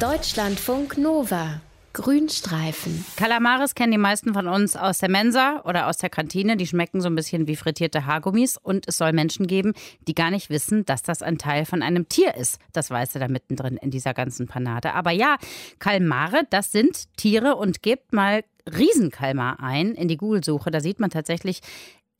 Deutschlandfunk Nova. Grünstreifen. Kalamares kennen die meisten von uns aus der Mensa oder aus der Kantine. Die schmecken so ein bisschen wie frittierte Haargummis. Und es soll Menschen geben, die gar nicht wissen, dass das ein Teil von einem Tier ist. Das weißt du da mittendrin in dieser ganzen Panade. Aber ja, Kalmare, das sind Tiere und gebt mal Riesenkalmar ein in die Google-Suche. Da sieht man tatsächlich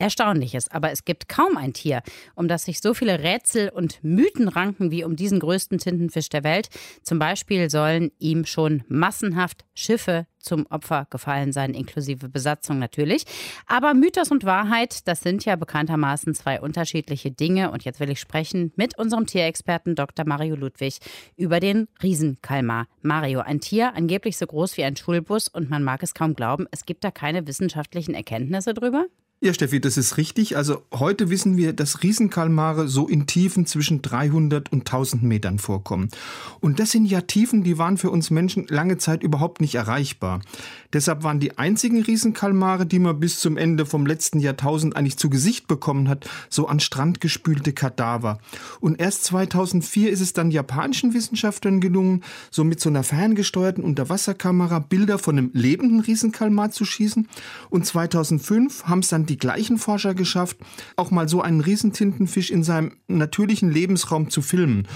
Erstaunliches, aber es gibt kaum ein Tier, um das sich so viele Rätsel und Mythen ranken wie um diesen größten Tintenfisch der Welt. Zum Beispiel sollen ihm schon massenhaft Schiffe zum Opfer gefallen sein, inklusive Besatzung natürlich. Aber Mythos und Wahrheit, das sind ja bekanntermaßen zwei unterschiedliche Dinge. Und jetzt will ich sprechen mit unserem Tierexperten Dr. Mario Ludwig über den Riesenkalmar. Mario, ein Tier angeblich so groß wie ein Schulbus und man mag es kaum glauben, es gibt da keine wissenschaftlichen Erkenntnisse drüber? Ja, Steffi, das ist richtig. Also heute wissen wir, dass Riesenkalmare so in Tiefen zwischen 300 und 1000 Metern vorkommen. Und das sind ja Tiefen, die waren für uns Menschen lange Zeit überhaupt nicht erreichbar. Deshalb waren die einzigen Riesenkalmare, die man bis zum Ende vom letzten Jahrtausend eigentlich zu Gesicht bekommen hat, so an Strand gespülte Kadaver. Und erst 2004 ist es dann japanischen Wissenschaftlern gelungen, so mit so einer ferngesteuerten Unterwasserkamera Bilder von einem lebenden Riesenkalmar zu schießen. Und 2005 haben es dann die gleichen Forscher geschafft, auch mal so einen Riesentintenfisch in seinem natürlichen Lebensraum zu filmen.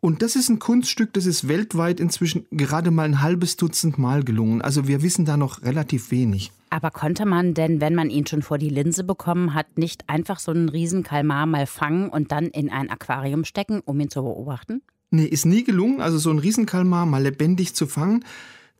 Und das ist ein Kunststück, das ist weltweit inzwischen gerade mal ein halbes Dutzend Mal gelungen. Also wir wissen da noch relativ wenig. Aber konnte man denn, wenn man ihn schon vor die Linse bekommen hat, nicht einfach so einen Riesenkalmar mal fangen und dann in ein Aquarium stecken, um ihn zu beobachten? Nee, ist nie gelungen, also so einen Riesenkalmar mal lebendig zu fangen.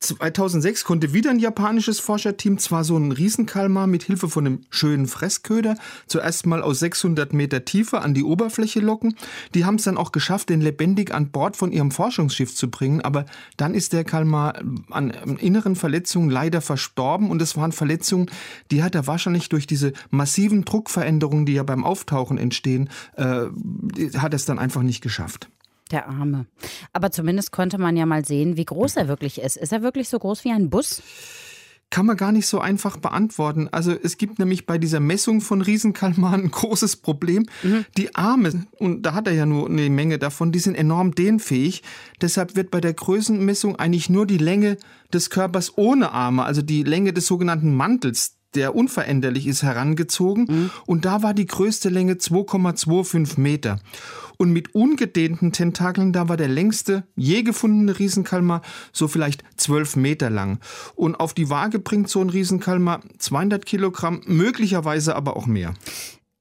2006 konnte wieder ein japanisches Forscherteam zwar so einen Riesenkalmar mit Hilfe von einem schönen Fressköder zuerst mal aus 600 Meter Tiefe an die Oberfläche locken. Die haben es dann auch geschafft, den lebendig an Bord von ihrem Forschungsschiff zu bringen. Aber dann ist der Kalmar an inneren Verletzungen leider verstorben und es waren Verletzungen, die hat er wahrscheinlich durch diese massiven Druckveränderungen, die ja beim Auftauchen entstehen, äh, hat es dann einfach nicht geschafft. Der Arme. Aber zumindest konnte man ja mal sehen, wie groß er wirklich ist. Ist er wirklich so groß wie ein Bus? kann man gar nicht so einfach beantworten. Also es gibt nämlich bei dieser Messung von Riesenkalmaren ein großes Problem. Mhm. Die Arme, und da hat er ja nur eine Menge davon, die sind enorm dehnfähig. Deshalb wird bei der Größenmessung eigentlich nur die Länge des Körpers ohne Arme, also die Länge des sogenannten Mantels, der unveränderlich ist, herangezogen. Mhm. Und da war die größte Länge 2,25 Meter. Und mit ungedehnten Tentakeln, da war der längste je gefundene Riesenkalmar so vielleicht 12 Meter lang. Und auf die Waage bringt so ein Riesenkalmar 200 Kilogramm, möglicherweise aber auch mehr.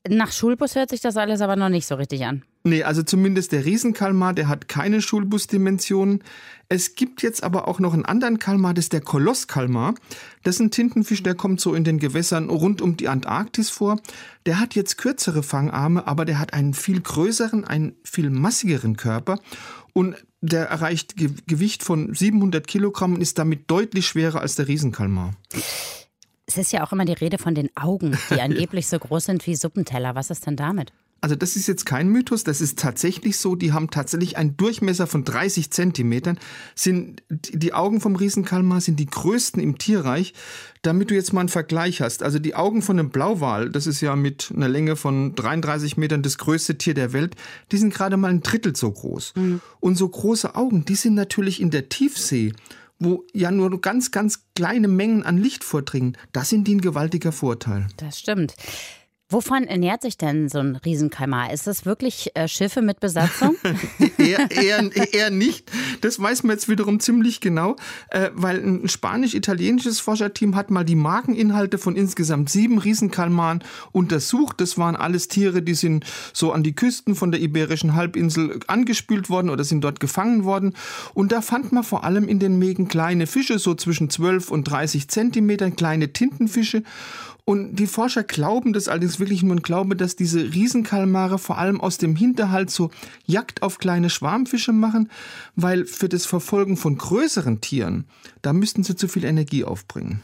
Nach Schulbus hört sich das alles aber noch nicht so richtig an. Nee, also zumindest der Riesenkalmar, der hat keine Schulbusdimensionen. Es gibt jetzt aber auch noch einen anderen Kalmar, das ist der Kolosskalmar. Das ist ein Tintenfisch, der kommt so in den Gewässern rund um die Antarktis vor. Der hat jetzt kürzere Fangarme, aber der hat einen viel größeren, einen viel massigeren Körper. Und der erreicht Gewicht von 700 Kilogramm und ist damit deutlich schwerer als der Riesenkalmar. Es ist ja auch immer die Rede von den Augen, die angeblich so groß sind wie Suppenteller. Was ist denn damit? Also das ist jetzt kein Mythos, das ist tatsächlich so. Die haben tatsächlich einen Durchmesser von 30 Zentimetern. Sind, die Augen vom Riesenkalmar sind die größten im Tierreich. Damit du jetzt mal einen Vergleich hast. Also die Augen von einem Blauwal, das ist ja mit einer Länge von 33 Metern das größte Tier der Welt, die sind gerade mal ein Drittel so groß. Mhm. Und so große Augen, die sind natürlich in der Tiefsee wo ja nur ganz, ganz kleine Mengen an Licht vordringen, das sind die ein gewaltiger Vorteil. Das stimmt. Wovon ernährt sich denn so ein Riesenkalmar? Ist das wirklich äh, Schiffe mit Besatzung? eher, eher, eher nicht. Das weiß man jetzt wiederum ziemlich genau, äh, weil ein spanisch-italienisches Forscherteam hat mal die Markeninhalte von insgesamt sieben Riesenkalmaren untersucht. Das waren alles Tiere, die sind so an die Küsten von der Iberischen Halbinsel angespült worden oder sind dort gefangen worden. Und da fand man vor allem in den Mägen kleine Fische, so zwischen 12 und 30 Zentimetern, kleine Tintenfische. Und die Forscher glauben das allerdings wirklich nur ein Glaube, dass diese Riesenkalmare vor allem aus dem Hinterhalt so Jagd auf kleine Schwarmfische machen, weil für das Verfolgen von größeren Tieren, da müssten sie zu viel Energie aufbringen.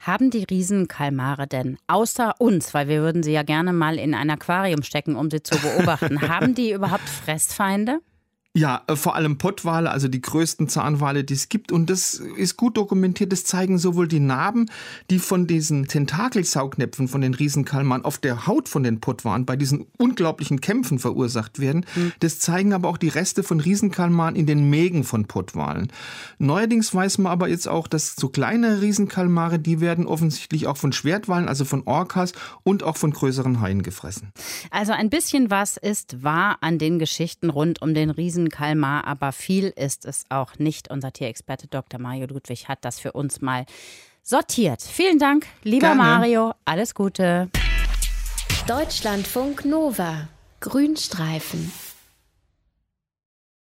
Haben die Riesenkalmare denn außer uns, weil wir würden sie ja gerne mal in ein Aquarium stecken, um sie zu beobachten, haben die überhaupt Fressfeinde? Ja, äh, vor allem Pottwale, also die größten Zahnwale, die es gibt. Und das ist gut dokumentiert. Das zeigen sowohl die Narben, die von diesen Tentakelsaugnäpfen von den Riesenkalmaren auf der Haut von den Pottwalen bei diesen unglaublichen Kämpfen verursacht werden. Mhm. Das zeigen aber auch die Reste von Riesenkalmaren in den Mägen von Pottwalen. Neuerdings weiß man aber jetzt auch, dass so kleine Riesenkalmare, die werden offensichtlich auch von Schwertwalen, also von Orcas und auch von größeren Haien gefressen. Also ein bisschen was ist wahr an den Geschichten rund um den Riesen Wiesen, Kalmar, aber viel ist es auch nicht. Unser Tierexperte Dr. Mario Ludwig hat das für uns mal sortiert. Vielen Dank, lieber Gerne. Mario. Alles Gute. Deutschlandfunk Nova. Grünstreifen.